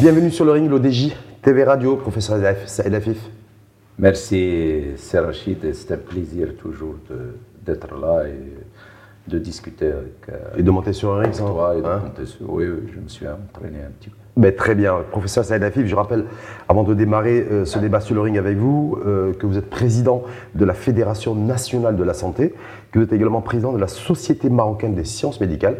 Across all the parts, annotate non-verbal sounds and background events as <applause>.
Bienvenue sur le ring, l'ODJ, TV Radio, professeur Saïd Afif. Merci, Serachid, c'est un plaisir toujours d'être là de discuter avec. Euh, et de monter sur le ring, toi, et de hein monter sur... Oui, oui, je me suis entraîné un petit peu. Mais très bien. Professeur Saïd Afif, je rappelle, avant de démarrer euh, ce débat sur le ring avec vous, euh, que vous êtes président de la Fédération nationale de la santé, que vous êtes également président de la Société marocaine des sciences médicales,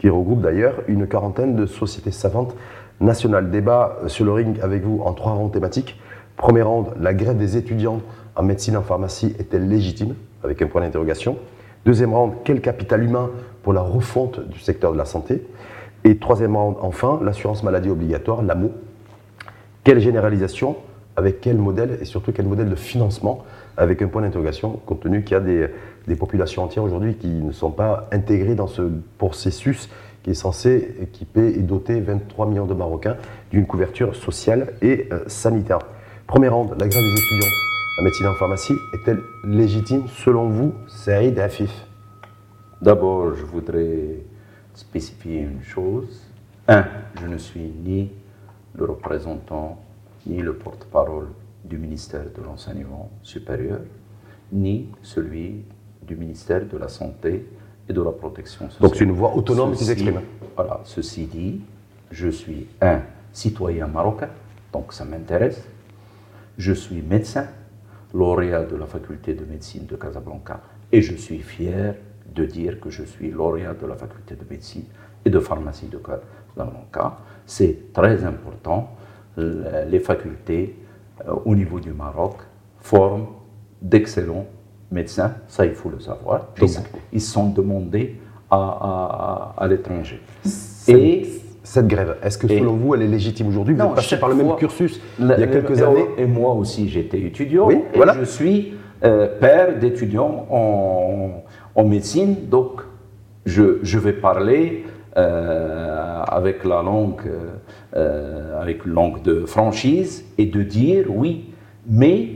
qui regroupe d'ailleurs une quarantaine de sociétés savantes nationales. Débat sur le ring avec vous en trois rangs thématiques. Premier round, la grève des étudiants en médecine et en pharmacie est-elle légitime Avec un point d'interrogation. Deuxième round, quel capital humain pour la refonte du secteur de la santé? Et troisième round, enfin, l'assurance maladie obligatoire, l'AMO. Quelle généralisation? Avec quel modèle? Et surtout, quel modèle de financement? Avec un point d'interrogation, compte tenu qu'il y a des, populations entières aujourd'hui qui ne sont pas intégrées dans ce processus qui est censé équiper et doter 23 millions de Marocains d'une couverture sociale et euh, sanitaire. Premier round, la des étudiants en médecine en pharmacie est-elle légitime selon vous, Saïd Afif D'abord, je voudrais spécifier une chose. Un, je ne suis ni le représentant ni le porte-parole du ministère de l'Enseignement supérieur, ni celui du ministère de la Santé et de la Protection sociale. Donc c'est une voix autonome qui s'exprime. Voilà, ceci dit, je suis un citoyen marocain, donc ça m'intéresse. Je suis médecin, lauréat de la faculté de médecine de Casablanca, et je suis fier de dire que je suis lauréat de la faculté de médecine et de pharmacie de Casablanca. C'est très important. Les facultés euh, au niveau du Maroc forment d'excellents médecins, ça il faut le savoir. ils sont demandés à, à, l'étranger. Et cette grève, est-ce que selon vous, elle est légitime aujourd'hui? Vous êtes passé par le même cursus il y a quelques années. Et moi aussi, j'étais étudiant. Oui, et voilà. Je suis euh, père d'étudiants en, en, médecine, donc je, je vais parler euh, avec la langue, euh, avec langue de franchise et de dire oui, mais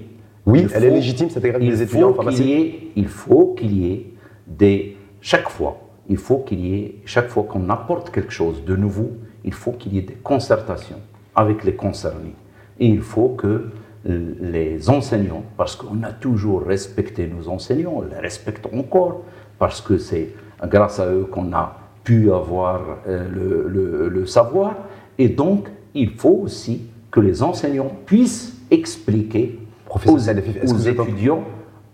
oui, elle est légitime cette grève des étudiants en pharmacie. il faut qu'il y ait des chaque fois il faut qu'il y ait, chaque fois qu'on apporte quelque chose de nouveau, il faut qu'il y ait des concertations avec les concernés. Et il faut que les enseignants, parce qu'on a toujours respecté nos enseignants, on les respecte encore, parce que c'est grâce à eux qu'on a pu avoir euh, le, le, savoir. Et donc, il faut aussi que les enseignants puissent expliquer aux, aux étudiants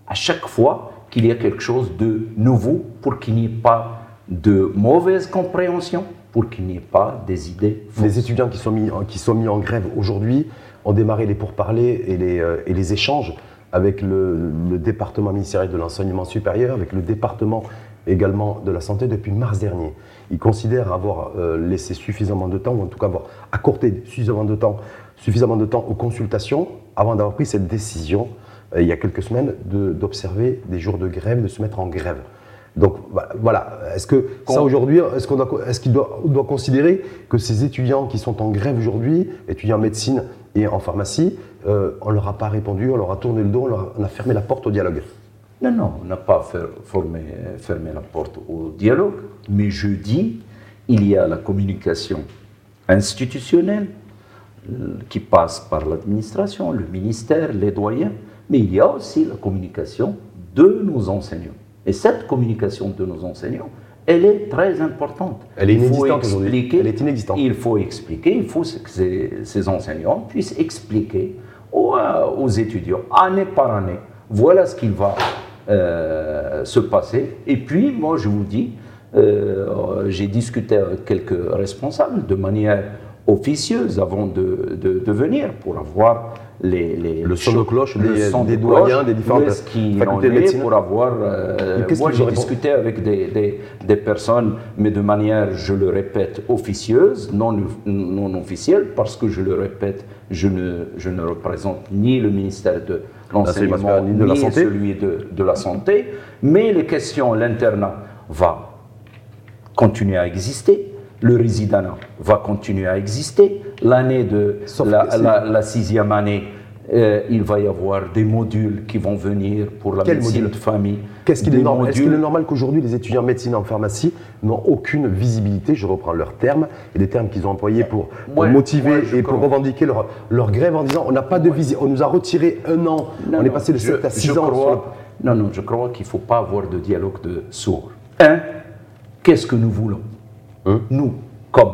à chaque fois qu'il y a quelque chose de nouveau pour qu'il n'y ait pas de mauvaise compréhension pour qu'il n'y ait pas des idées Les étudiants qui sont mis, qui sont mis en grève aujourd'hui ont démarré les pourparlers et les, euh, et les échanges avec le, département ministériel de l'enseignement supérieur, avec le département également de la santé depuis mars dernier. Ils considèrent avoir euh, laissé suffisamment de temps, ou en tout cas avoir accordé suffisamment de temps, suffisamment de temps aux consultations avant d'avoir pris cette décision, euh, il y a quelques semaines, d'observer des jours de grève, de se mettre en grève. Donc voilà, est-ce que ça aujourd'hui, est-ce qu'on doit, est-ce qu'il doit, doit, considérer que ces étudiants qui sont en grève aujourd'hui, étudiants en médecine et en pharmacie, euh, on leur a pas répondu, on leur a tourné le dos, on, a fermé la porte au dialogue? Non, non, on n'a pas fermé la porte au dialogue, mais je dis, il y a la communication institutionnelle euh, qui passe par l'administration, le ministère, les doyens, mais il y a aussi la communication de nos enseignants. Et cette communication de nos enseignants, elle est très importante. Elle est inexistante aujourd'hui. Elle est inexistante. Il faut expliquer, il faut que ces, enseignants puissent expliquer aux, euh, étudiants, année par année, voilà ce qu'il va euh, se passer. Et puis, moi, je vous dis, euh, j'ai discuté avec quelques responsables de manière officieuse avant de, de venir pour avoir le son de cloche des, doyens des différentes facultés de médecine pour avoir. Euh, moi, j'ai discuté avec des, des, personnes, mais de manière, je le répète, officieuse, non, non officielle, parce que je le répète, je ne, je ne représente ni le ministère de l'enseignement ni, de la santé. celui de, de la santé, mais les questions, l'internat va continuer à exister le résident va continuer à exister. L'année de la, sixième année euh, il va y avoir des modules qui vont venir pour la Quel médecine module de famille. Qu'est-ce qu'il est, normal Est-ce qu'il est normal qu'aujourd'hui les étudiants en médecine et en pharmacie n'ont aucune visibilité Je reprends leurs termes et les termes qu'ils ont employés pour, Ouais, motiver ouais, et pour crois. revendiquer leur, leur grève en disant on n'a pas de visibilité, on nous a retiré un an, Non, on est passé de je- 7 à 6 je ans. Non, non, je crois qu'il ne faut pas avoir de dialogue de sourds. Un, qu'est-ce que nous voulons? Hein? Nous, comme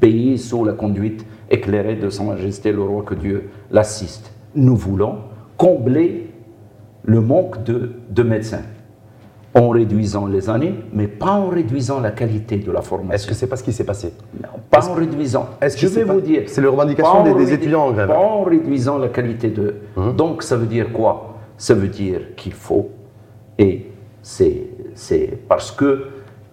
pays sous la conduite éclairée de Sa Majesté le Roi, que Dieu l'assiste, nous voulons combler le manque de, de médecins en réduisant les années, mais pas en réduisant la qualité de la Est-ce formation. que c'est pas ce qui s'est passé? Non, pas en réduisant. est-ce que Je c'est vais pas- vous dire. c'est les revendications des- étudiants en grève, Pas hein. en réduisant la qualité de. Donc ça veut dire quoi? Ça veut dire qu'il faut, et c'est c'est parce que,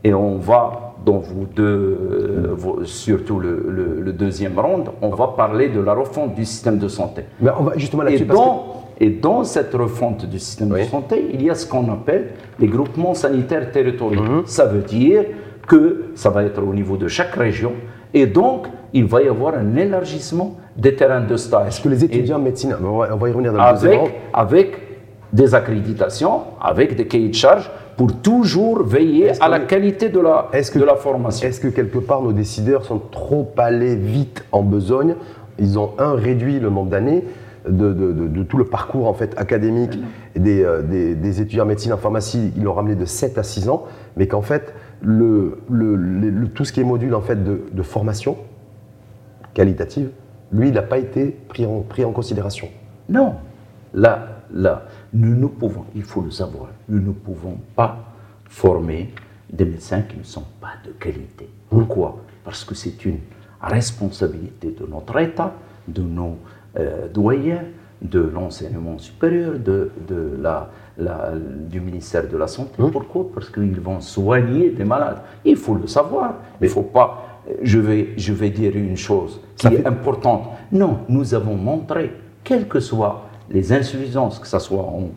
et on va dans vous deux, euh, vos- surtout le, le- le deuxième round, on va parler de la refonte du système de santé. Mais on va justement Et que dans, et dans cette refonte du système Oui. de santé, il y a ce qu'on appelle les groupements sanitaires territoriaux. Mhm. Ça veut dire que ça va être au niveau de chaque région et donc il va y avoir un élargissement des terrains de stage. est-ce que les étudiants en médecine, on va, y revenir dans le deuxième avec, round. avec des accréditations, avec des cahiers de charges pour toujours veiller à la qualité de la, que- de la formation. Est-ce que quelque part nos décideurs sont trop allés vite en besogne? Ils ont un réduit le nombre d'années de, de- de- de tout le parcours en fait académique des, euh, des, des étudiants en médecine en pharmacie, ils l'ont ramené de 7 à 6 ans, mais qu'en fait le, le- le- le- tout ce qui est module en fait de, de formation qualitative, lui, il n'a pas été pris en, pris en considération. Non, là, là, nous ne pouvons, il faut le savoir, nous ne pouvons pas former des médecins qui ne sont pas de qualité. Pourquoi? Parce que c'est une responsabilité de notre État, de nos euh, doyens, de l'enseignement supérieur, de, de la, la- du ministère de la Santé. Pourquoi? Parce qu'ils vont soigner des malades. Il faut le savoir. Il ne faut pas. Je vais, je vais dire une chose qui Ça est fait- importante. Non, nous avons montré, quelles que soient les insuffisances, que ce soit en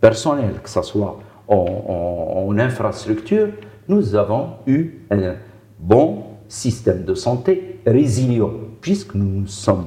personnel, que ce soit en, infrastructure, nous avons eu un bon système de santé résilient, puisque nous sommes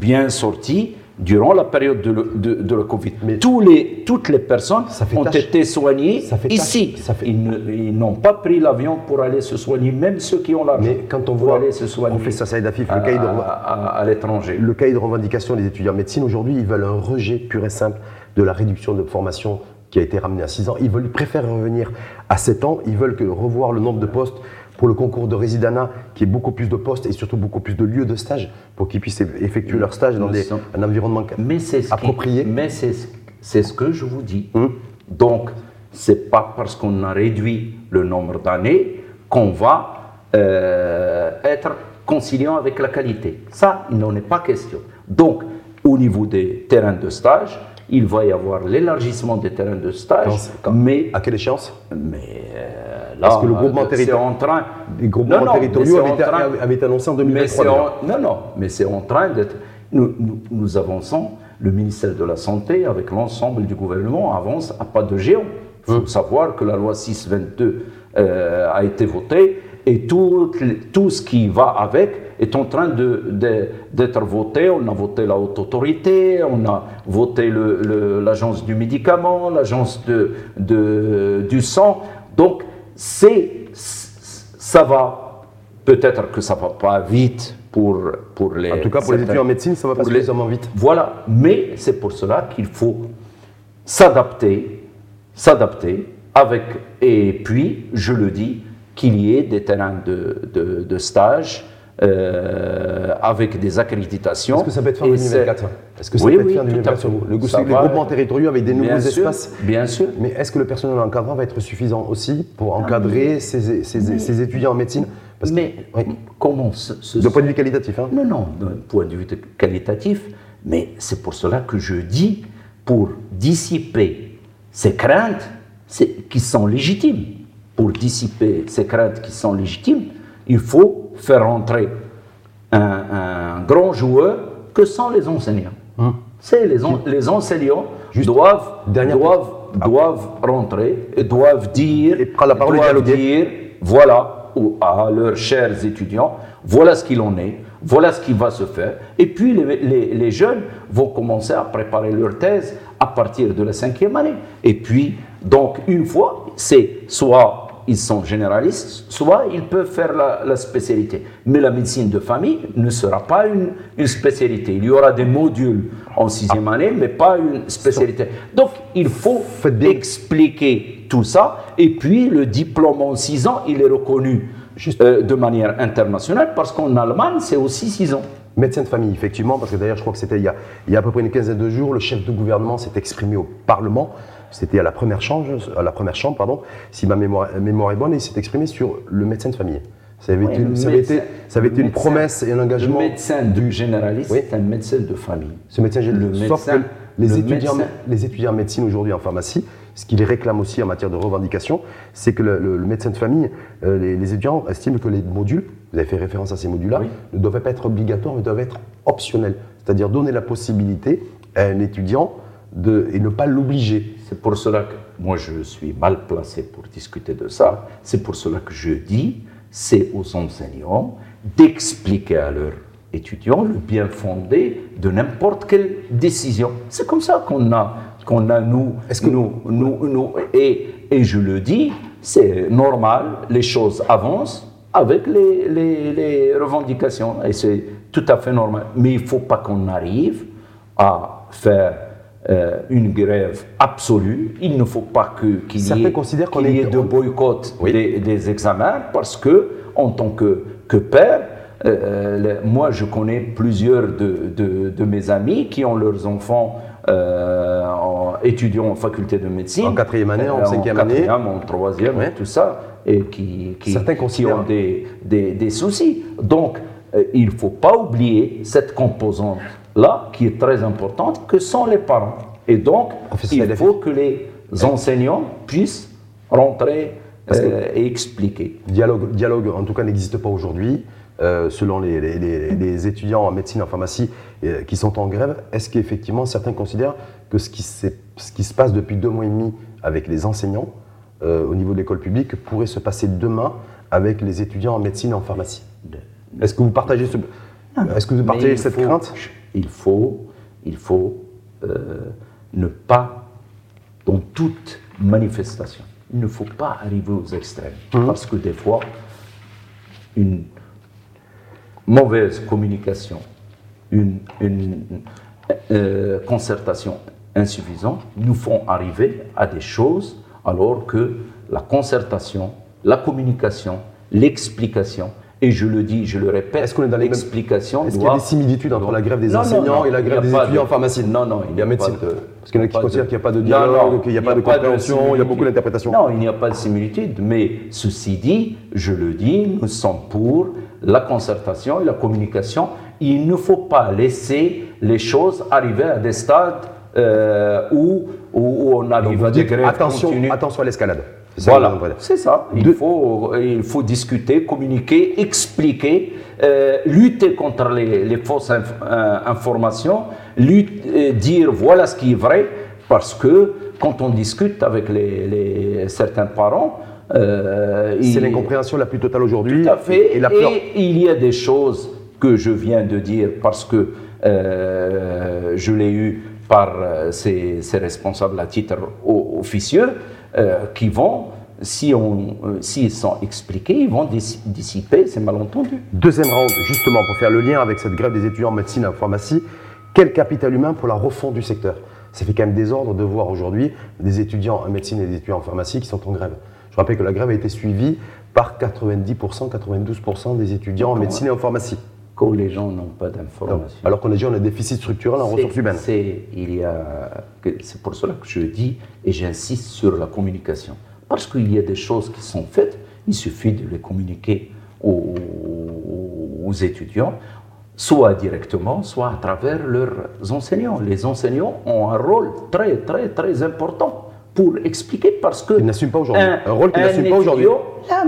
bien sortis durant la période de, le- de- de la Covid. Mais- Tous les, toutes les personnes Ça ont tâche- été soignées ça fait ici. ça fait- Ils n'ont pas pris l'avion pour aller se soigner, même ceux qui ont l'argent. Mais quand on voit, aller se soigner on fait ça, Saïd Afif, le à- cahier de- à- à- à l'étranger. le cahier de revendication des étudiants en médecine, aujourd'hui, ils veulent un rejet pur et simple de la réduction de formation qui a été ramenée à 6 ans. Ils veulent, préfèrent revenir à 7 ans. Ils veulent que revoir le nombre de postes pour le concours de résidana, qui est beaucoup plus de postes et surtout beaucoup plus de lieux de stage pour qu'ils puissent effectuer leur stage dans des- un environnement Mais ce qui- approprié. mais c'est ce- c'est ce que je vous dis. Hum. Donc, c'est pas parce qu'on a réduit le nombre d'années qu'on va euh, être conciliant avec la qualité. Ça, il n'en est pas question. Donc, au niveau des terrains de stage, il va y avoir l'élargissement des terrains de stage, Quand- quand- mais, À quelle échéance? Mais euh, là, Parce que le groupement euh, c'est territori- en train. Les groupements Non, non, territoriaux mais avaient train- avaient annoncés en mais 2023. c'est déjà. en- non, non, mais c'est en train d'être. Nous, nous, nous avançons, le ministère de la Santé, avec l'ensemble du gouvernement, avance à pas de géant. Il faut savoir que la loi 622 euh, a été votée et tout, tout ce qui va avec est en train d'être voté. On a voté la haute autorité, on a voté l'agence du médicament, l'agence de, de- du sang. Donc, c'est, ça va, peut-être que ça va pas vite pour, pour les... En tout cas, pour les étudiants en médecine, ça va pas suffisamment vite. Voilà, mais c'est pour cela qu'il faut s'adapter, s'adapter avec, et puis, je le dis, qu'il y ait des terrains de, de, de stage euh, avec des accréditations. Est-ce que ça peut être fait en Et 2024 c'est- Est-ce que ça Oui, peut être oui, fait en tout à 2024 fait. Le, les groupements territoriaux avec des nouveaux sûr, espaces Bien sûr. Mais est-ce que le personnel encadrant va être suffisant aussi pour encadrer ces, ces- ces étudiants en médecine? Parce que- mais oui. comment ce, De point de vue qualitatif, hein Non, non, d'un point de vue qualitatif, mais c'est pour cela que je dis, pour dissiper ces craintes qui sont légitimes, pour dissiper ces craintes qui sont légitimes, il faut faire entrer un, un grand joueur que sont les enseignants. C'est les, en- les enseignants. Juste, doivent, doivent, doivent rentrer et doivent dire, Et la parole doivent dire, voilà, ou à leurs chers étudiants, voilà ce qu'il en est. voilà ce qui va se faire. Et puis les, les, jeunes vont commencer à préparer leur thèse à partir de la cinquième année. Et puis, donc, une fois, c'est soit ils sont généralistes, soit ils peuvent faire la, spécialité. Mais la médecine de famille ne sera pas une, une, spécialité. Il y aura des modules en sixième ah. année, mais pas une spécialité. Donc, il faut expliquer tout ça. Et puis, le diplôme en six ans, il est reconnu euh, de manière internationale parce qu'en Allemagne, c'est aussi six ans. Médecin de famille, effectivement, parce que d'ailleurs, je crois que c'était il, il, y a à peu près une quinzaine de jours, le chef de gouvernement s'est exprimé au Parlement c'était à la première chambre, à la première chambre pardon, si ma mémoire, mémoire est bonne, et il s'est exprimé sur le médecin de famille. Ça avait, été, ça avait été, ça avait été une promesse et un engagement. Le médecin du généraliste, c'est un médecin de famille. Ce médecin généraliste. Sauf que les, étudiants, les étudiants en médecine aujourd'hui en pharmacie, ce qu'ils réclament aussi en matière de revendication, c'est que le, médecin de famille, euh, les, étudiants estiment que les modules, vous avez fait référence à ces modules-là, ne doivent pas être obligatoires, mais doivent être optionnels. C'est-à-dire donner la possibilité à un étudiant de, et ne pas l'obliger. C'est pour cela que moi je suis mal placé pour discuter de ça. C'est pour cela que je dis, c'est aux enseignants d'expliquer à leurs étudiants le bien fondé de n'importe quelle décision. C'est comme ça qu'on a, qu'on a nous, que nous, nous, nous et, et je le dis, c'est normal, les choses avancent avec les, les, les revendications et c'est tout à fait normal. Mais il ne faut pas qu'on arrive à faire euh, une grève absolue. Il ne faut pas qu'il y ait, de boycott des, examens parce que, en tant que, que père, euh, moi je connais plusieurs de, de, mes amis qui ont leurs enfants euh, en, étudiants en faculté de médecine. En quatrième année, en cinquième année. En troisième, tout ça, et qui, qui, qui ont des, des, des, soucis. Donc, il ne faut pas oublier cette composante là, qui est très importante, que sont les parents. Et donc, il faut que les enseignants puissent rentrer euh, et expliquer. Dialogue, dialogue, en tout cas, n'existe pas aujourd'hui. Euh, selon les, étudiants en médecine, en pharmacie euh, qui sont en grève, est-ce qu'effectivement certains considèrent que ce qui, ce qui, se passe depuis deux mois et demi avec les enseignants au niveau de l'école publique pourrait se passer demain avec les étudiants en médecine et en pharmacie? Est-ce que vous partagez, ce, est-ce que vous partagez cette crainte? Il faut, il faut euh, ne pas, dans toute manifestation, il ne faut pas arriver aux extrêmes. Mmh. Parce que des fois, une mauvaise communication, une, euh, concertation insuffisante nous font arriver à des choses alors que la concertation, la communication, l'explication et je le dis, je le répète, est-ce qu'on est dans l'explication Est-ce qu'il y a des similitudes entre la grève des enseignants et la grève des étudiants en pharmacie Non, non, il y a, médecine. Parce qu'il y en a qui considèrent qu'il n'y a pas de dialogue, qu'il n'y a, pas de compréhension, il y a beaucoup d'interprétations. Non, il n'y a pas de similitude, mais ceci dit, je le dis, nous sommes pour la concertation et la communication. Il ne faut pas laisser les choses arriver à des stades euh, où, où, on arrive à des grèves attention, Attention à l'escalade. Voilà, c'est ça. Il, faut, il faut discuter, communiquer, expliquer, euh, lutter contre les, fausses euh, informations, lutter, euh, dire voilà ce qui est vrai, parce que quand on discute avec les, certains parents, c'est l'incompréhension la plus totale aujourd'hui. Tout à fait. Et, il y a des choses que je viens de dire parce que je l'ai eu par ces, responsables à titre officieux. Euh, qui vont, si on, euh, s'ils sont expliqués, ils vont dissiper ces malentendus. Deuxième round, justement, pour faire le lien avec cette grève des étudiants en médecine et en pharmacie, quel capital humain pour la refonte du secteur? Ça fait quand même désordre de voir aujourd'hui des étudiants en médecine et des étudiants en pharmacie qui sont en grève. Je rappelle que la grève a été suivie par 90%, 92% des étudiants en médecine et en pharmacie que les gens n'ont pas d'informations. Alors qu'on a dit on a déficit structurel en ressources humaines. C'est, il y a, c'est pour cela que je dis et j'insiste sur la communication. Parce qu'il y a des choses qui sont faites, il suffit de les communiquer aux, aux étudiants, soit directement, soit à travers leurs enseignants. Les enseignants ont un rôle très, très, très important pour expliquer parce que. Ils n'assument pas aujourd'hui. Un, rôle qu'ils n'assument pas aujourd'hui.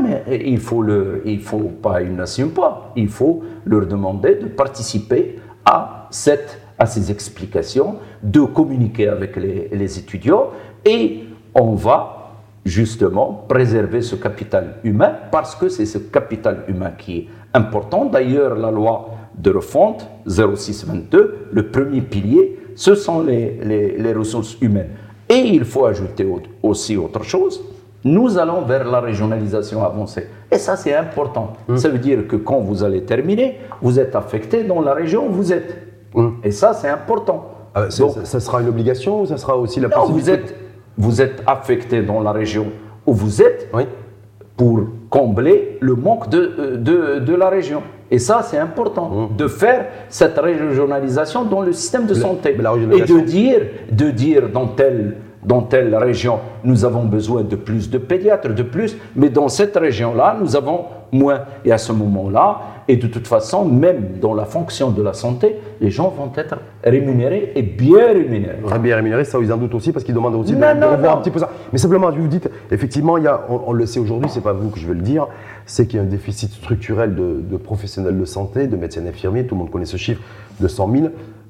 mais il faut le, il faut pas, ils n'assument pas. Il faut leur demander de participer à cette, à ces explications, de communiquer avec les, les étudiants et on va justement préserver ce capital humain parce que c'est ce capital humain qui est important. D'ailleurs, la loi de refonte 0622, le premier pilier, ce sont les, les, ressources humaines. Et il faut ajouter aussi autre chose. Nous allons vers la régionalisation avancée. Et ça, c'est important. Hum. Ça veut dire que quand vous allez terminer, vous êtes affecté dans la région où vous êtes. Hum. Et ça, c'est important. Ah, ça sera une obligation ou ça sera aussi la possibilité vous êtes, vous êtes affecté dans la région où vous êtes pour combler le manque de, euh, de, de la région. Et ça, c'est important mmh. de faire cette régionalisation dans le système de santé. et de dire, de dire dans telle, dans telle région, nous avons besoin de plus de pédiatres, de plus, mais dans cette région-là, nous avons moins. Et à ce moment-là, et de toute façon, même dans la fonction de la santé, les gens vont être rémunérés et bien rémunérés. Bien rémunérés, ça ils en doutent aussi parce qu'ils demandent aussi de, revoir un petit peu ça. Mais simplement, vous dites, effectivement, il y a, on, le sait aujourd'hui, c'est pas vous que je vais le dire, c'est qu'il y a un déficit structurel de, professionnels de santé, de médecins infirmiers, tout le monde connaît ce chiffre de 100 000.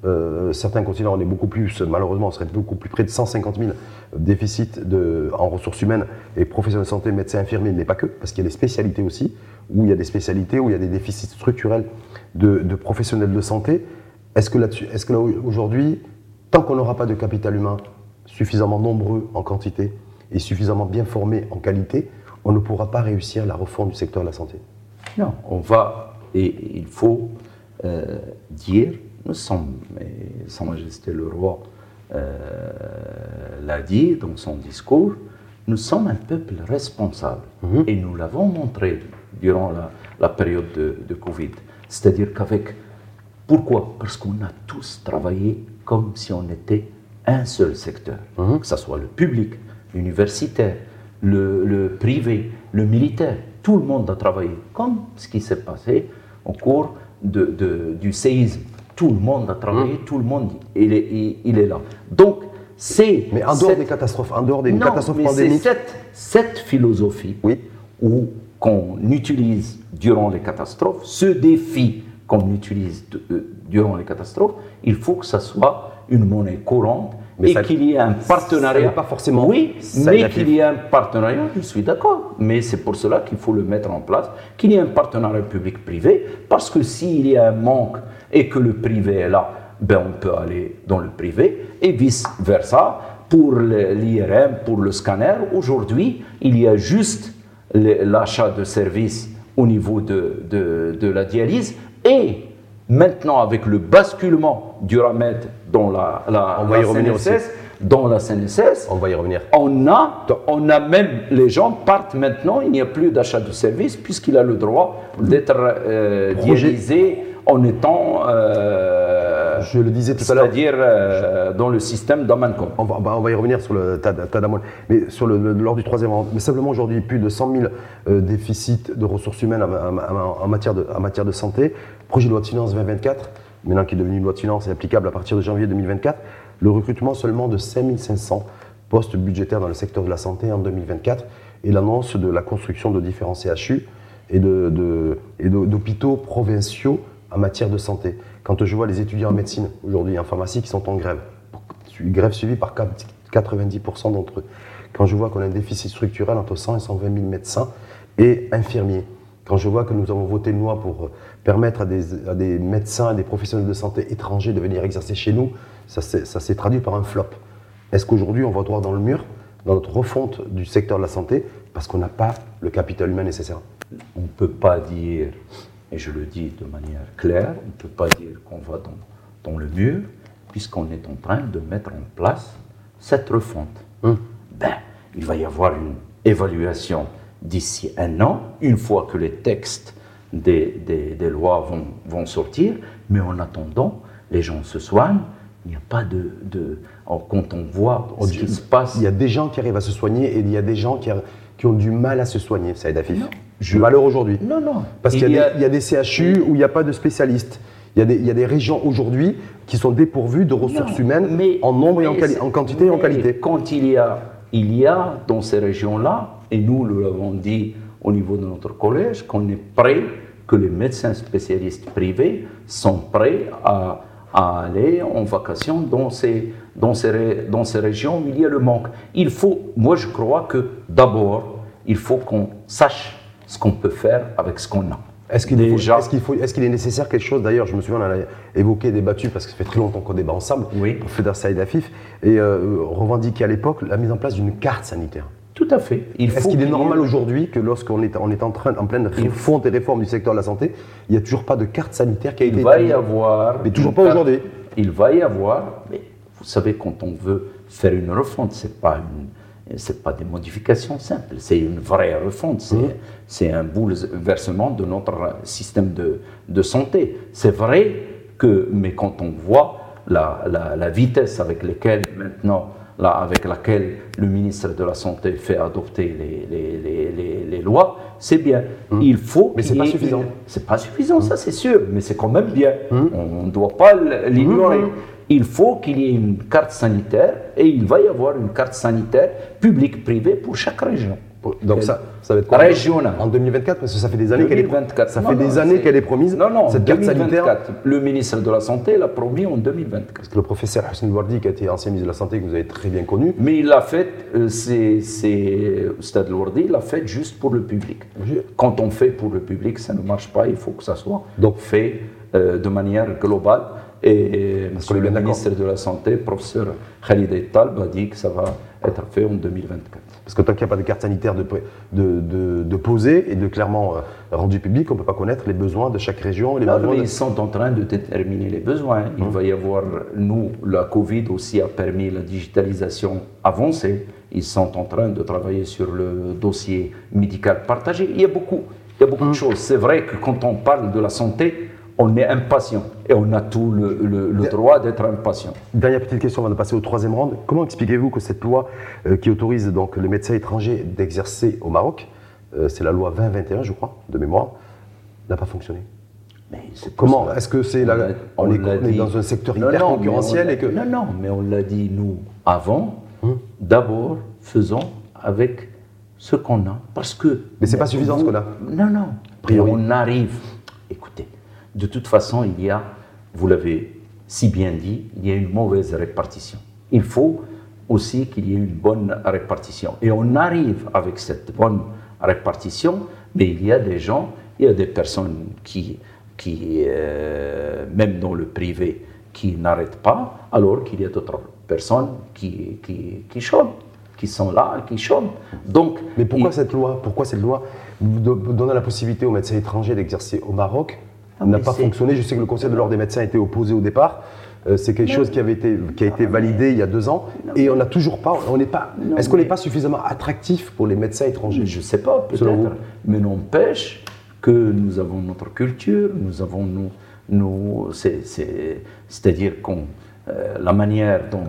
Euh, certains considèrent qu'on est beaucoup plus, malheureusement, on serait beaucoup plus près de 150 000 déficits de, en ressources humaines. Et professionnels de santé, médecins infirmiers, mais pas que, parce qu'il y a des spécialités aussi où il y a des spécialités, où il y a des déficits structurels de, professionnels de santé. Est-ce que là-dessus, est-ce que là aujourd'hui, tant qu'on n'aura pas de capital humain suffisamment nombreux en quantité et suffisamment bien formés en qualité, on ne pourra pas réussir la refonte du secteur de la santé? Non, on va, et il faut euh, dire, nous sommes, et Sa Majesté le Roi euh, l'a dit dans son discours, nous sommes un peuple responsable. Mhm. Et nous l'avons montré durant la, période de, Covid. C'est-à-dire qu'avec... Pourquoi? Parce qu'on a tous travaillé comme si on était un seul secteur, mhm. que ce soit le public, l'universitaire, le, privé, le militaire. Tout le monde a travaillé, comme ce qui s'est passé au cours de, du séisme. Tout le monde a travaillé, mhm. tout le monde, il est, il est là. Donc, c'est... Mais en dehors des catastrophes, en dehors des catastrophes pandémiques... c'est cette, cette philosophie oui. où qu'on utilise durant les catastrophes, ce défi qu'on utilise euh, durant les catastrophes, il faut que ça soit une monnaie courante mais et qu'il y ait un partenariat. pas forcément. Oui, mais qu'il y ait un partenariat, je suis d'accord. Mais c'est pour cela qu'il faut le mettre en place, qu'il y ait un partenariat public-privé, parce que s'il y a un manque et que le privé est là, ben on peut aller dans le privé et vice-versa. Pour l'IRM, pour le scanner, aujourd'hui, il y a juste l'achat de services au niveau de, de, de, la dialyse et maintenant avec le basculement du RAMED dans la, la, on va y revenir aussi. dans la CNSS, on va y revenir. On a, on a même, les gens partent maintenant, il n'y a plus d'achat de services puisqu'il a le droit d'être euh, dialysé en étant euh, je le disais tout à l'heure. C'est-à-dire euh, dans le système d'Amancom. On va, on va y revenir sur le Tadamol. Mais sur le, lors du troisième rang, mais simplement aujourd'hui, plus de 100 000 euh, déficits de ressources humaines en, matière de, en matière de santé. Projet de loi de finances 2024, maintenant qui est devenu une loi de finances et applicable à partir de janvier 2024. Le recrutement seulement de 5500 postes budgétaires dans le secteur de la santé en 2024 et l'annonce de la construction de différents CHU et d'hôpitaux de, provinciaux en matière de santé. Quand je vois les étudiants en médecine aujourd'hui en pharmacie qui sont en grève, grève suivie par 90% d'entre eux. Quand je vois qu'on a un déficit structurel entre 100 et 120 000 médecins et infirmiers. Quand je vois que nous avons voté une loi pour permettre à des, médecins et des professionnels de santé étrangers de venir exercer chez nous, ça s'est traduit par un flop. Est-ce qu'aujourd'hui on va droit dans le mur dans notre refonte du secteur de la santé parce qu'on n'a pas le capital humain nécessaire? On ne peut pas dire et je le dis de manière claire, on ne peut pas dire qu'on va dans, dans, le mur, puisqu'on est en train de mettre en place cette refonte. Hum. Ben, il va y avoir une évaluation d'ici un an, une fois que les textes des, des, des lois vont, vont, sortir, mais en attendant, les gens se soignent, il n'y a pas de... de quand on voit ce qui se passe... Il y a des gens qui arrivent à se soigner et il y a des gens qui, qui ont du mal à se soigner, Saïd Afif. Je... Malheur aujourd'hui. Non, non. Parce qu'il y, y, a des CHU où il n'y a pas de spécialistes. Il y, a des, il y a des régions aujourd'hui qui sont dépourvues de ressources humaines en nombre et en, en, quantité et en qualité. Quand il y a, il y a dans ces régions-là, et nous l'avons dit au niveau de notre collège, qu'on est prêt, que les médecins spécialistes privés sont prêts à, à aller en vacation dans ces, dans ces, dans ces régions où il y a le manque. Il faut, moi je crois que d'abord, il faut qu'on sache ce qu'on peut faire avec ce qu'on a. Est-ce qu'il est, qu est, qu'il est, nécessaire quelque chose? D'ailleurs, je me souviens, on a évoqué, débattu, parce que ça fait très longtemps qu'on débat ensemble, oui. pour Fédération Saïd Afif, et euh, revendiquer à l'époque la mise en place d'une carte sanitaire. Tout à fait. Est-ce qu'il est normal aujourd'hui que lorsqu'on est, on est en, train, en pleine refonte et réforme du secteur de la santé, il n'y a toujours pas de carte sanitaire qui a été Il va y avoir. Mais toujours pas aujourd'hui. Il va y avoir, mais vous savez, quand on veut faire une refonte, ce n'est pas, des modifications simples, c'est une vraie refonte, c'est mmh. un bouleversement de notre système de, de santé. C'est vrai que, mais quand on voit la, la, la vitesse avec laquelle maintenant là, avec laquelle le ministre de la Santé fait adopter les, les, les, lois, c'est bien. Mmh. Il faut. Mais c'est pas suffisant. C'est pas suffisant, ça c'est sûr, mais c'est quand même bien. Mmh. On ne doit pas l'ignorer. Il faut qu'il y ait une carte sanitaire et il va y avoir une carte sanitaire publique-privée pour chaque région. Donc ça, ça va être quoi Régional. En 2024 Parce que ça fait des années qu'elle est, ça non, fait des années qu'elle est promise. Non, non, cette 2024. Carte sanitaire. Le ministre de la Santé l'a promis en 2024. Parce que le professeur Hussein Wardi, qui a été ancien ministre de la Santé, que vous avez très bien connu. Mais il l'a fait, euh, c'est Stade Wardi, il l'a fait juste pour le public. Quand on fait pour le public, ça ne marche pas, il faut que ça soit Donc, fait euh, de manière globale. Et le ministre de la Santé, professeur Khalid Talb, a dit que ça va être fait en 2024. Parce que tant qu'il n'y a pas de carte sanitaire de, de, de, poser et de clairement euh, rendu public, on ne peut pas connaître les besoins de chaque région. Les ils sont en train de déterminer les besoins. Il hum. va y avoir, nous, la Covid aussi a permis la digitalisation avancée. Ils sont en train de travailler sur le dossier médical partagé. Il y a beaucoup, il y a beaucoup de hum. choses. C'est vrai que quand on parle de la santé, on est impatient et on a tout le, droit d'être impatient. Dernière petite question avant de passer au troisième round. Comment expliquez-vous que cette loi euh, qui autorise donc les médecins étrangers d'exercer au Maroc, euh, c'est la loi 2021 je crois, de mémoire, n'a pas fonctionné? Mais Comment Est-ce que c'est la, on, est, dans un secteur hyper concurrentiel et que non non mais on l'a dit nous avant. Hum. D'abord faisons avec ce qu'on a parce que mais c'est pas suffisant ce qu'on a. Non non. On arrive. De toute façon, il y a, vous l'avez si bien dit, il y a une mauvaise répartition. Il faut aussi qu'il y ait une bonne répartition. Et on arrive avec cette bonne répartition, mais il y a des gens, il y a des personnes qui, qui euh, même dans le privé, qui n'arrêtent pas, alors qu'il y a d'autres personnes qui, qui, qui chôment qui sont là, qui chôment. Donc, Mais pourquoi cette loi? Pourquoi cette loi? Donner la possibilité aux médecins étrangers d'exercer au Maroc n'a pas fonctionné. Je sais que le Conseil de l'ordre des médecins était opposé au départ. Euh, c'est quelque chose qui, avait été, qui a été validé il y a deux ans et on n'a toujours pas. On n'est pas. Est-ce qu'on n'est pas suffisamment attractif pour les médecins étrangers? Je ne sais pas, peut-être. Mais n'empêche que nous avons notre culture, nous avons nous, nous c'est-à-dire qu'on euh, la manière dont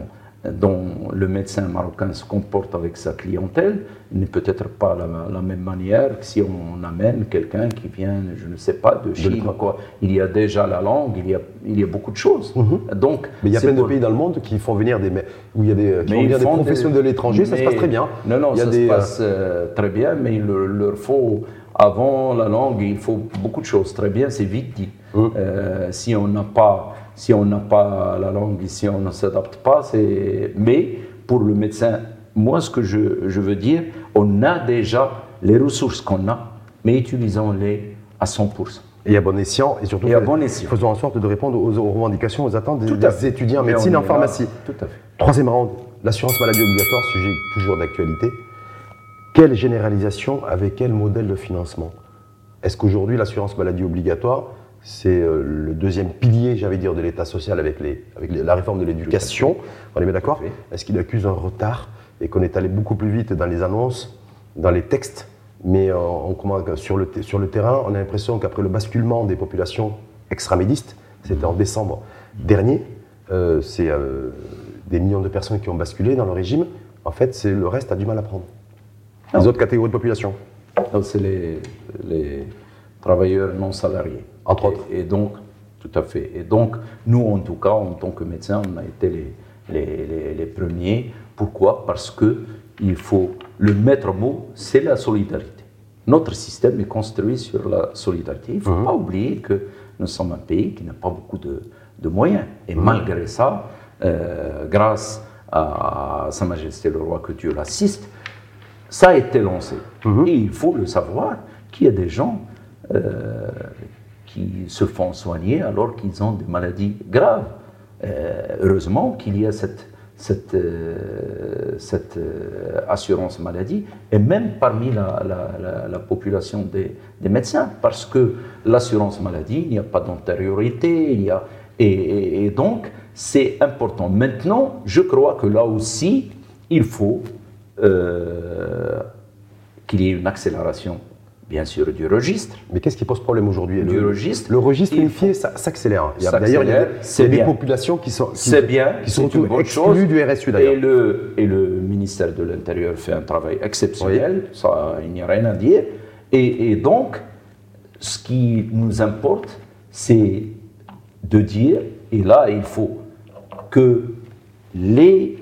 dont le médecin marocain se comporte avec sa clientèle n'est peut-être pas la, la, même manière que si on amène quelqu'un qui vient, je ne sais pas, de Chine. Quoi. Il y a déjà la langue, il y a, il y a beaucoup de choses. Mhm. Donc, Mais il y a plein de pays dans le monde qui font venir des, où il y a des, qui des professionnels de l'étranger, ça se passe très bien. Non, non, il y a ça se passe euh, très bien, mais il leur faut, avant la langue, il faut beaucoup de choses. Très bien, c'est vite dit. Mhm. Euh, si on n'a pas si on n'a pas la langue ici, on ne s'adapte pas. Mais pour le médecin, moi, ce que je, veux dire, on a déjà les ressources qu'on a, mais utilisons-les à 100%. Et à bon escient, et surtout, faisons en sorte de répondre aux, revendications, aux attentes des, étudiants en médecine et en pharmacie. Tout à fait. Troisième round, l'assurance maladie obligatoire, sujet toujours d'actualité. Quelle généralisation avec quel modèle de financement? Est-ce qu'aujourd'hui, l'assurance maladie obligatoire, c'est euh, le deuxième pilier, j'avais dire, de l'État social avec, les, avec la réforme de l'éducation. On est bien d'accord Est-ce qu'il accuse un retard et qu'on est allé beaucoup plus vite dans les annonces, dans les textes mais euh, on, sur, le, sur le terrain, on a l'impression qu'après le basculement des populations extramédistes, c'était en décembre dernier, euh, c'est des millions de personnes qui ont basculé dans le régime. En fait, c'est le reste a du mal à prendre. Les autres catégories de population. C'est les, les travailleurs non salariés. Entre autres. Et, donc, tout à fait. Et donc, nous, en tout cas, en tant que médecins, on a été les, les, les, premiers. Pourquoi? Parce que il faut le maître mot, c'est la solidarité. Notre système est construit sur la solidarité. Il ne faut mhm. pas oublier que nous sommes un pays qui n'a pas beaucoup de, de moyens. Et mhm. malgré ça, euh, grâce à Sa Majesté le Roi, que Dieu l'assiste, ça a été lancé. Mhm. Et il faut le savoir qu'il y a des gens euh, qui se font soigner alors qu'ils ont des maladies graves. Euh, heureusement qu'il y a cette, euh, euh, assurance maladie, et même parmi la, la- la- la population des, médecins, parce que l'assurance maladie, il n'y a pas d'antériorité, il y a, et, donc c'est important. Maintenant, je crois que là aussi, il faut qu'il y ait une accélération, bien sûr, du registre. Mais qu'est-ce qui pose problème aujourd'hui Du le, registre. le registre unifié s'accélère. D'ailleurs, il y a des, c'est il y a des bien. populations qui sont, qui, bien, qui sont une exclues du RSU Et d'ailleurs. le, et le ministère de l'Intérieur fait un travail exceptionnel, ça, il n'y a rien à dire. Et, et donc, ce qui nous importe, c'est de dire, et là, il faut que les,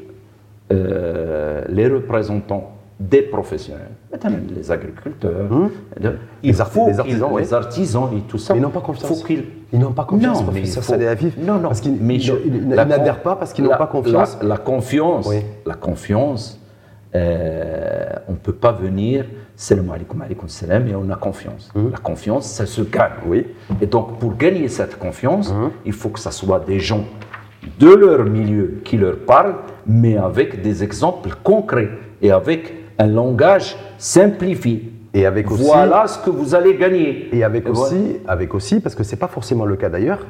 euh, les représentants des professionnels, notamment les agriculteurs, de- il Les arti- faut les artisans, les artisans et tout ça, Mais ils n'ont pas confiance. faut Ils n'ont pas confiance, Non, mais faut- Afif, Non, non. parce qu'ils n'adhèrent pas parce qu'ils n'ont pas confiance. La, la confiance, Oui. la confiance, euh, on ne peut pas venir, salam alaikum, alaikum salam, et on a confiance. La confiance, ça se gagne. Oui. Et donc, pour gagner cette confiance, il faut que ce soit des gens de leur milieu qui leur parlent, mais avec des exemples concrets et avec un langage simplifié. Et avec aussi- Voilà ce que vous allez gagner. Et avec aussi, avec aussi, parce que ce n'est pas forcément le cas d'ailleurs,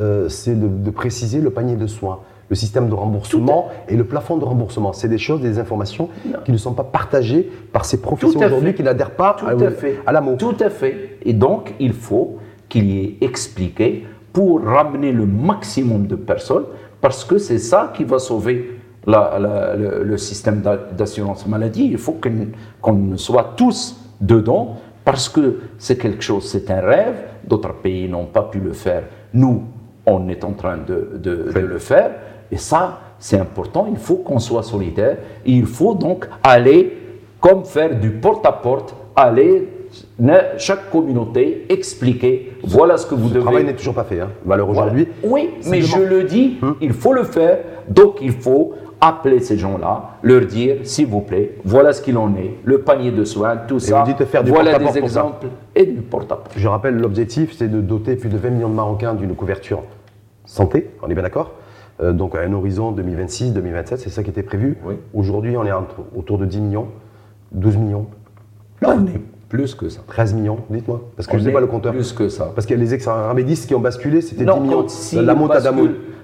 euh, c'est de, de préciser le panier de soins, le système de remboursement et le plafond de remboursement. C'est des choses, des informations qui ne sont pas partagées par ces professions aujourd'hui qui n'adhèrent pas Tout à, à fait. à l'amour. Tout à fait. Et donc, il faut qu'il y ait expliqué pour ramener le maximum de personnes, parce que c'est ça qui va sauver la- la- le, le système d'a- d'assurance maladie. Il faut qu'on soit tous dedans, parce que c'est quelque chose, c'est un rêve. D'autres pays n'ont pas pu le faire. Nous, on est en train de, de- de le faire. Et ça, c'est important. Il faut qu'on soit solidaire. Et il faut donc aller comme faire du porte-à-porte, aller na- chaque communauté expliquer voilà ce que vous Le devez. travail n'est toujours pas fait, hein. valeur Voilà. aujourd'hui. Oui, mais je le dis, il faut le faire. Donc il faut appeler ces gens-là, leur dire s'il vous plaît, voilà ce qu'il en est, le panier de soins, tout ça. vous dites de faire du voilà des exemples et du porte-à-porte. Je rappelle, l'objectif, c'est de doter plus de 20 millions de Marocains d'une couverture santé, on est bien d'accord Euh, Donc à un horizon 2026-2027, c'est ça qui était prévu. Oui. Aujourd'hui, on est entre- autour de 10 millions, 12 millions, on est plus que ça. 13 millions, dites-moi, parce que On je ne sais pas le compteur. Plus que ça. Parce que les ex-ramédistes qui ont basculé, c'était 10 millions. si la on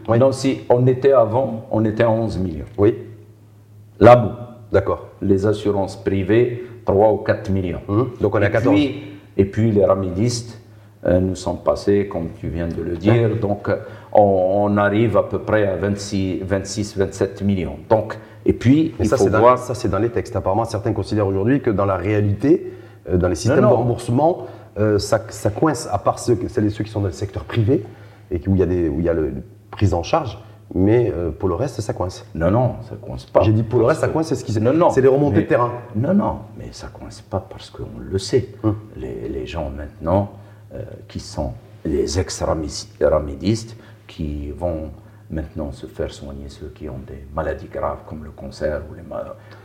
Oui. Si on était avant, on était à 11 millions. Oui, Là-bas, d'accord. les assurances privées, 3 ou 4 millions. Hum, donc on est à et 14. Puis, et puis les ramidistes, euh, nous sommes passés, comme tu viens de le dire, donc on, on arrive à peu près à 26, 26 27 millions. Donc, et puis, il ça, faut c'est dans, voir. ça, c'est dans les textes. Apparemment, certains considèrent aujourd'hui que dans la réalité, euh, dans les systèmes non. de remboursement, euh, ça, ça coince, à part ceux, celles et ceux qui sont dans le secteur privé, et où il y a, des, où il y a le, prise en charge, mais euh, pour le reste, ça coince. Non, non, ça coince pas. J'ai dit pour le reste, ça coince, c'est ce qui Non, non. c'est les remontées mais- de terrain. Non, non, mais ça coince pas parce qu'on le sait. Hum. Les, les gens maintenant euh, qui sont les ex-ramédistes qui vont maintenant se faire soigner ceux qui ont des maladies graves comme le cancer ou les,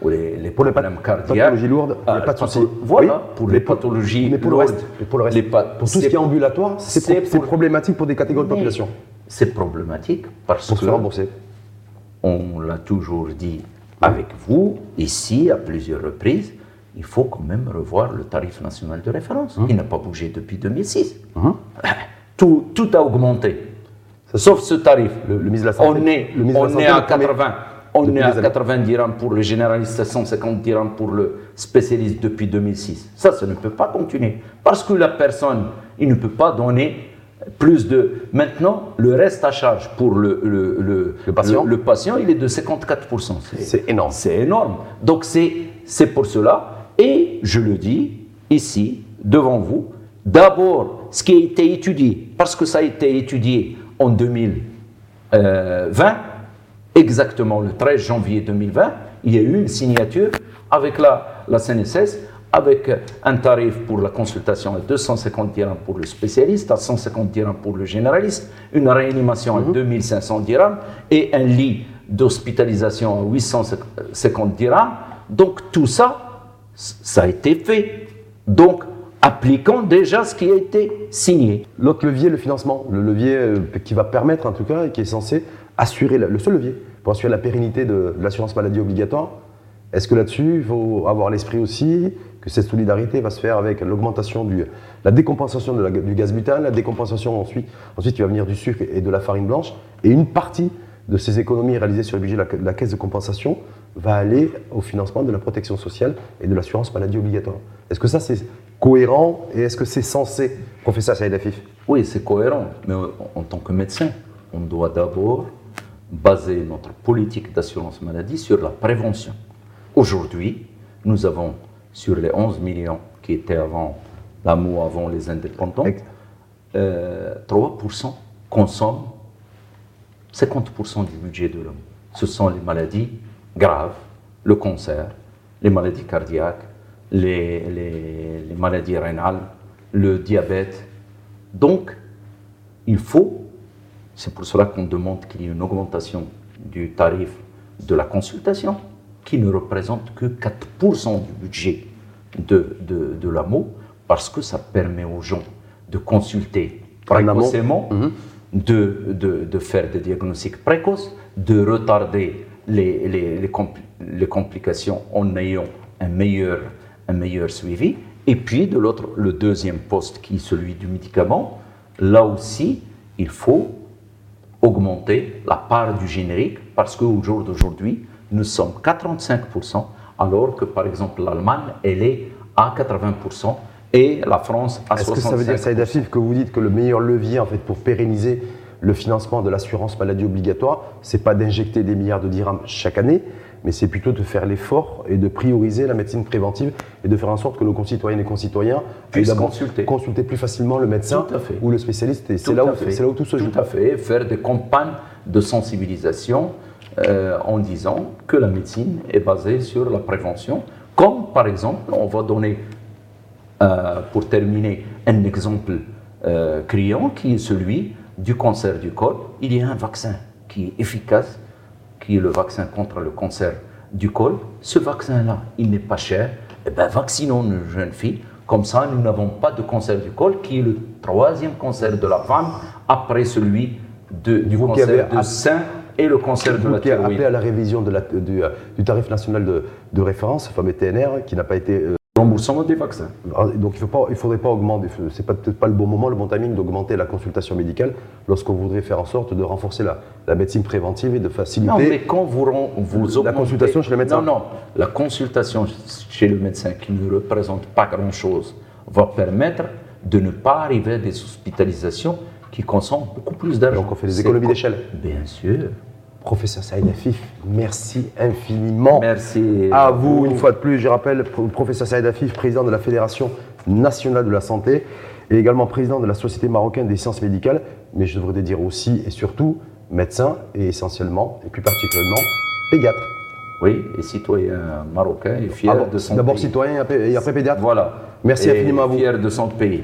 ou les, les Pour les problèmes cardiaques. pathologies lourdes, Ah, pas de patho- souci. Voilà, Oui, pour les pathologies Mais pour le reste, pour le reste, les pour tout ce qui est ambulatoire, c'est problématique pour des catégories de population. C'est problématique parce Pour que rembourser. on l'a toujours dit avec vous, ici, à plusieurs reprises, il faut quand même revoir le tarif national de référence. Hum. Il n'a pas bougé depuis 2006. <laughs> Tout, tout a augmenté, sauf ce tarif. Le- le de la Santé- on est, le on est à le promet 80. On est à des années. 80 dirhams pour le généraliste, à 150 dirhams pour le spécialiste depuis 2006. Ça, ça ne peut pas continuer. Parce que la personne, il ne peut pas donner plus de... Maintenant, le reste à charge pour le, le, le, Le patient? le patient, il est de 54%. C'est énorme. C'est énorme. Donc c'est c'est pour cela. Et je le dis ici, devant vous, d'abord, ce qui a été étudié, parce que ça a été étudié en 2020, exactement le 13 janvier 2020, il y a eu une signature avec la, la CNSS avec un tarif pour la consultation à 250 dirhams pour le spécialiste, à 150 dirhams pour le généraliste, une réanimation à 2500 dirhams et un lit d'hospitalisation à 850 dirhams. Donc tout ça, ça a été fait. Donc appliquons déjà ce qui a été signé. L'autre levier, le financement, le levier euh, qui va permettre en tout cas et qui est censé assurer, le seul levier pour assurer la pérennité de l'assurance maladie obligatoire. Est-ce que là-dessus, il faut avoir l'esprit aussi que cette solidarité va se faire avec l'augmentation du, la décompensation du gaz butane, la décompensation ensuite, ensuite qui va venir du sucre et de la farine blanche, et une partie de ces économies réalisées sur le budget de la, caisse de compensation va aller au financement de la protection sociale et de l'assurance maladie obligatoire. Est-ce que ça c'est cohérent et est-ce que c'est censé, professeur Saïd Afif? Oui, c'est cohérent, mais en tant que médecin, on doit d'abord baser notre politique d'assurance maladie sur la prévention. Aujourd'hui, nous avons sur les 11 millions qui étaient avant l'amour, avant les indépendants, 3% euh, consomment 50% du budget de l'homme. Ce sont les maladies graves, le cancer, les maladies cardiaques, les, les maladies rénales, le diabète. Donc, il faut, c'est pour cela qu'on demande qu'il y ait une augmentation du tarif de la consultation, qui ne représente que 4% du budget de, de, de l'AMO, parce que ça permet aux gens de consulter précocement, mhm. de, de, de, faire des diagnostics précoces, de retarder les, les, les, les, complications en ayant un meilleur, un meilleur suivi. Et puis, de l'autre, le deuxième poste qui est celui du médicament, là aussi, il faut augmenter la part du générique parce qu'au jour d'aujourd'hui, nous sommes 45%, alors que par exemple l'Allemagne, elle est à 80% et la France à 65%. Est-ce que ça veut dire, Saïd Afif, que vous dites que le meilleur levier en fait, pour pérenniser le financement de l'assurance maladie obligatoire, c'est pas d'injecter des milliards de dirhams chaque année, mais c'est plutôt de faire l'effort et de prioriser la médecine préventive et de faire en sorte que nos concitoyennes et concitoyens puissent consulter. consulter plus facilement le médecin ou le spécialiste. Et c'est là, où, là où tout se joue. Tout à fait. Faire des campagnes de sensibilisation euh, en disant que la médecine est basée sur la prévention, comme par exemple, on va donner, euh, pour terminer, un exemple euh, criant qui est celui du cancer du col. Il y a un vaccin qui est efficace, qui est le vaccin contre le cancer du col. Ce vaccin-là, il n'est pas cher. Eh bien, vaccinons nos jeunes filles. Comme ça, nous n'avons pas de cancer du col, qui est le troisième cancer de la femme après celui de, du cancer du sein et le cancer de la qui a appelé à la révision de la, du, euh, du, tarif national de, de référence, le fameux TNR, qui n'a pas été... Euh, Remboursement des vaccins. Donc il ne faudrait pas augmenter, c'est peut-être pas le bon moment, le bon timing d'augmenter la consultation médicale lorsqu'on voudrait faire en sorte de renforcer la, la, médecine préventive et de faciliter non, mais quand vous, vous la consultation chez le médecin. Non, non, la consultation chez le médecin qui ne représente pas grand-chose va permettre de ne pas arriver à des hospitalisations qui consomment beaucoup plus d'argent. Donc on fait des économies d'échelle. Bien sûr. Professeur Saïd Afif, merci infiniment. Merci. À vous, une fois de plus, je rappelle, professeur Saïd Afif, président de la Fédération nationale de la santé et également président de la Société marocaine des sciences médicales, mais je devrais dire aussi et surtout médecin et essentiellement, et plus particulièrement, pédiatre. Oui, et citoyen marocain et fier de son pays. D'abord citoyen et après pédiatre Voilà. Merci infiniment à vous. Fier de son pays.